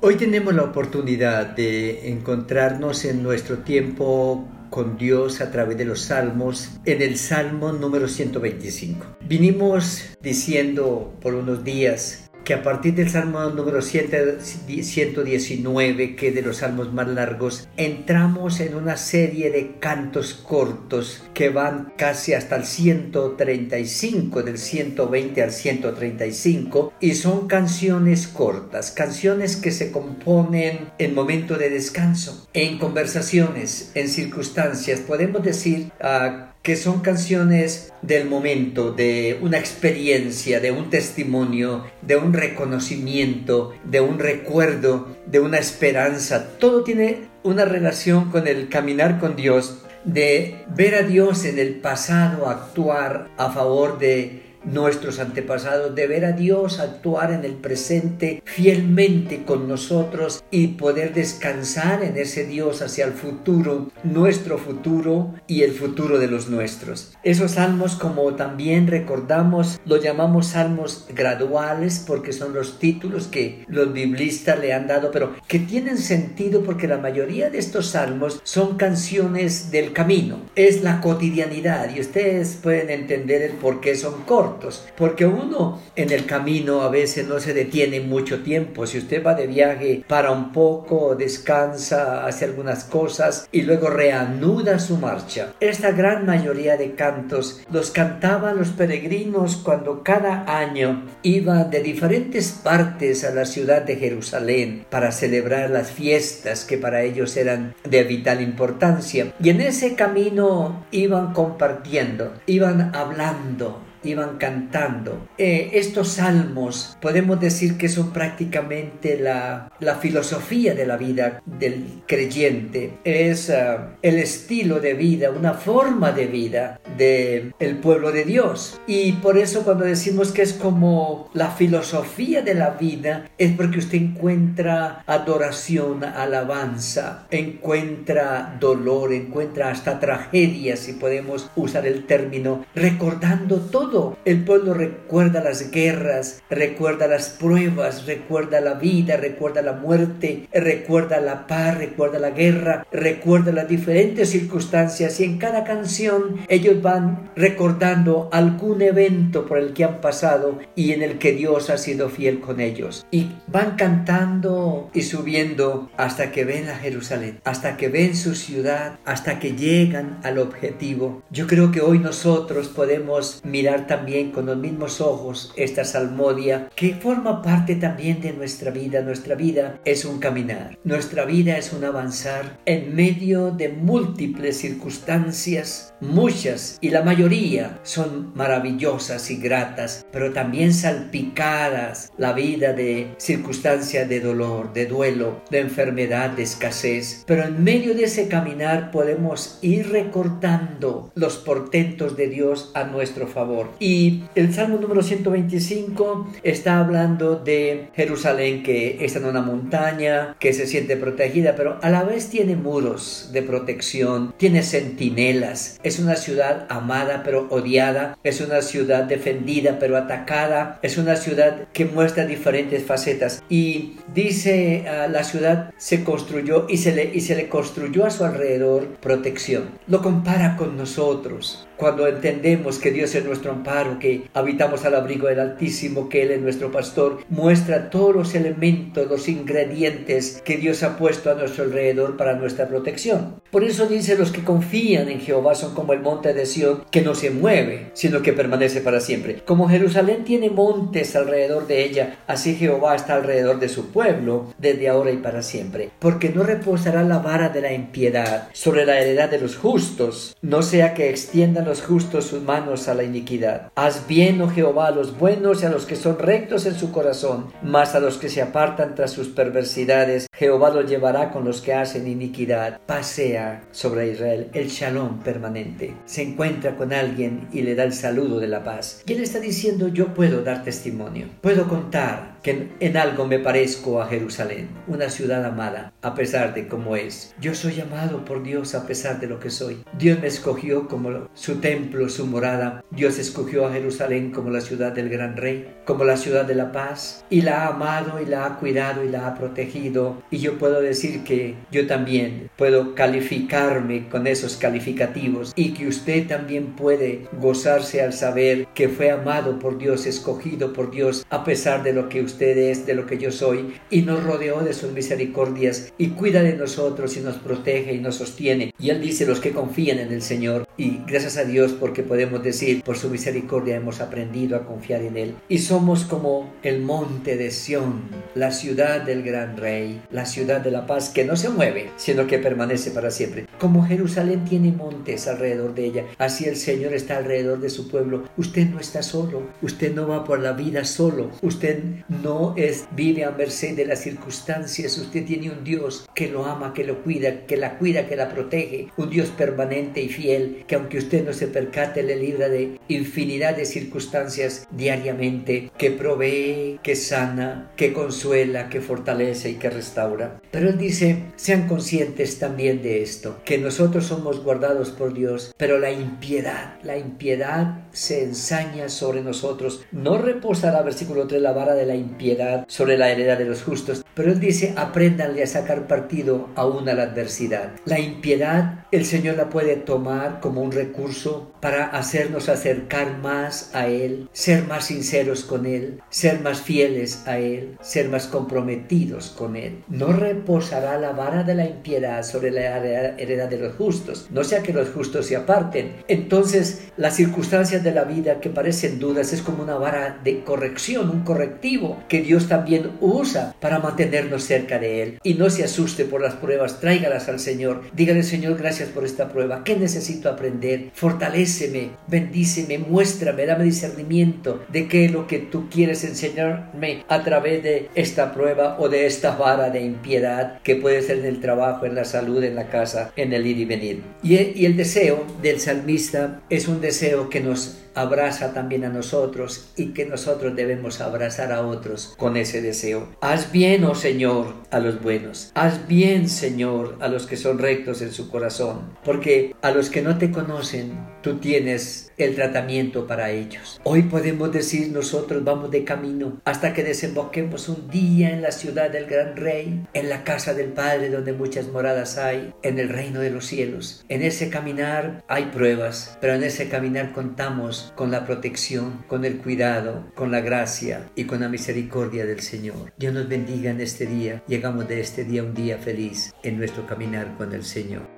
Hoy tenemos la oportunidad de encontrarnos en nuestro tiempo con Dios a través de los salmos en el Salmo número 125. Vinimos diciendo por unos días que a partir del Salmo número 119, que de los salmos más largos, entramos en una serie de cantos cortos que van casi hasta el 135, del 120 al 135, y son canciones cortas, canciones que se componen en momento de descanso, en conversaciones, en circunstancias, podemos decir... Uh, que son canciones del momento, de una experiencia, de un testimonio, de un reconocimiento, de un recuerdo, de una esperanza. Todo tiene una relación con el caminar con Dios, de ver a Dios en el pasado actuar a favor de nuestros antepasados, de ver a Dios actuar en el presente fielmente con nosotros y poder descansar en ese Dios hacia el futuro, nuestro futuro y el futuro de los nuestros. Esos salmos, como también recordamos, los llamamos salmos graduales porque son los títulos que los biblistas le han dado, pero que tienen sentido porque la mayoría de estos salmos son canciones del camino, es la cotidianidad y ustedes pueden entender el por qué son cortos porque uno en el camino a veces no se detiene mucho tiempo. Si usted va de viaje, para un poco, descansa, hace algunas cosas y luego reanuda su marcha. Esta gran mayoría de cantos los cantaban los peregrinos cuando cada año iban de diferentes partes a la ciudad de Jerusalén para celebrar las fiestas que para ellos eran de vital importancia. Y en ese camino iban compartiendo, iban hablando, iban cantando. Eh, estos salmos podemos decir que son prácticamente la, filosofía de la vida del creyente. Es ah, el estilo de vida, una forma de vida del el pueblo de Dios. Y por eso cuando decimos que es como la filosofía de la vida, es porque usted encuentra adoración, alabanza, encuentra dolor, encuentra hasta tragedia, si podemos usar el término, recordando todo el pueblo recuerda las guerras, recuerda las pruebas, recuerda la vida, recuerda la muerte, recuerda la paz, recuerda la guerra, recuerda las diferentes circunstancias y en cada canción ellos van recordando algún evento por el que han pasado y en el que Dios ha sido fiel con ellos. Y van cantando y subiendo hasta que ven a Jerusalén, hasta que ven su ciudad, hasta que llegan al objetivo. Yo creo que hoy nosotros podemos mirar también con los mismos ojos esta salmodia que forma parte también de nuestra vida. Nuestra vida es un caminar, nuestra vida es un avanzar en medio de múltiples circunstancias, muchas y la mayoría son maravillosas y gratas, pero también salpicadas la vida de circunstancias de dolor, de duelo, de enfermedad, de escasez. Pero en medio de ese caminar podemos ir recortando los portentos de Dios a nuestro favor. Y el Salmo número 125 está hablando de Jerusalén que está en una montaña, que se siente protegida, pero a la vez tiene muros de protección, tiene centinelas. Es una ciudad amada pero odiada, es una ciudad defendida pero atacada, es una ciudad que muestra diferentes facetas. Y dice uh, la ciudad se construyó y se, le, y se le construyó a su alrededor protección. Lo compara con nosotros cuando entendemos que Dios es nuestro amparo, que habitamos al abrigo del Altísimo, que Él es nuestro pastor, muestra todos los elementos, los ingredientes que Dios ha puesto a nuestro alrededor para nuestra protección. Por eso dice, los que confían en Jehová son como el monte de Sión, que no se mueve, sino que permanece para siempre. Como Jerusalén tiene montes alrededor de ella, así Jehová está alrededor de su pueblo, desde ahora y para siempre. Porque no reposará la vara de la impiedad sobre la heredad de los justos, no sea que extiendan los justos sus manos a la iniquidad. Haz bien, oh Jehová, a los buenos y a los que son rectos en su corazón, mas a los que se apartan tras sus perversidades Jehová lo llevará con los que hacen iniquidad. Pasea sobre Israel el shalom permanente. Se encuentra con alguien y le da el saludo de la paz. Y él está diciendo, yo puedo dar testimonio. Puedo contar que en algo me parezco a Jerusalén, una ciudad amada, a pesar de cómo es. Yo soy amado por Dios a pesar de lo que soy. Dios me escogió como su templo, su morada. Dios escogió a Jerusalén como la ciudad del gran rey, como la ciudad de la paz, y la ha amado y la ha cuidado y la ha protegido. Y yo puedo decir que yo también puedo calificarme con esos calificativos y que usted también puede gozarse al saber que fue amado por Dios, escogido por Dios, a pesar de lo que usted es, de lo que yo soy, y nos rodeó de sus misericordias y cuida de nosotros y nos protege y nos sostiene. Y Él dice, los que confían en el Señor, y gracias a Dios porque podemos decir, por su misericordia hemos aprendido a confiar en Él. Y somos como el monte de Sión, la ciudad del gran rey, la ciudad de la paz que no se mueve, sino que permanece para siempre. Como Jerusalén tiene montes alrededor de ella, así el Señor está alrededor de su pueblo. Usted no está solo, usted no va por la vida solo, usted no es vive a merced de las circunstancias, usted tiene un Dios que lo ama, que lo cuida, que la cuida, que la protege, un Dios permanente y fiel, que aunque usted no se percate, le libra de infinidad de circunstancias diariamente, que provee, que sana, que consuela, que fortalece y que restaura. Pero él dice, sean conscientes también de esto, que nosotros somos guardados por Dios, pero la impiedad, la impiedad se ensaña sobre nosotros. No reposará, versículo 3, la vara de la impiedad sobre la heredad de los justos, pero él dice, apréndanle a sacar partido aún a la adversidad. La impiedad, el Señor la puede tomar como un recurso para hacernos acercar más a Él, ser más sinceros con Él, ser más fieles a Él, ser más comprometidos con Él. No reposará la vara de la impiedad sobre la heredad de los justos, no sea que los justos se aparten. Entonces, las circunstancias de la vida que parecen dudas es como una vara de corrección, un correctivo que Dios también usa para mantenernos cerca de Él. Y no se asuste por las pruebas, tráigalas al Señor. Dígale, Señor, gracias por esta prueba. ¿Qué necesito aprender? Fortaléceme, bendíceme, muéstrame, dame discernimiento de qué es lo que tú quieres enseñarme a través de esta prueba o de esta vara de impiedad que puede ser en el trabajo, en la salud, en la casa, en el ir y venir. Y el deseo del salmista es un deseo que nos abraza también a nosotros y que nosotros debemos abrazar a otros con ese deseo. Haz bien, oh Señor, a los buenos. Haz bien, Señor, a los que son rectos en su corazón. Porque a los que no te conocen, tú tienes el tratamiento para ellos. Hoy podemos decir nosotros vamos de camino hasta que desemboquemos un día en la ciudad del gran rey, en la casa del Padre donde muchas moradas hay, en el reino de los cielos. En ese caminar hay pruebas, pero en ese caminar contamos con la protección, con el cuidado, con la gracia y con la misericordia del Señor. Dios nos bendiga en este día. Llegamos de este día un día feliz en nuestro caminar con el Señor.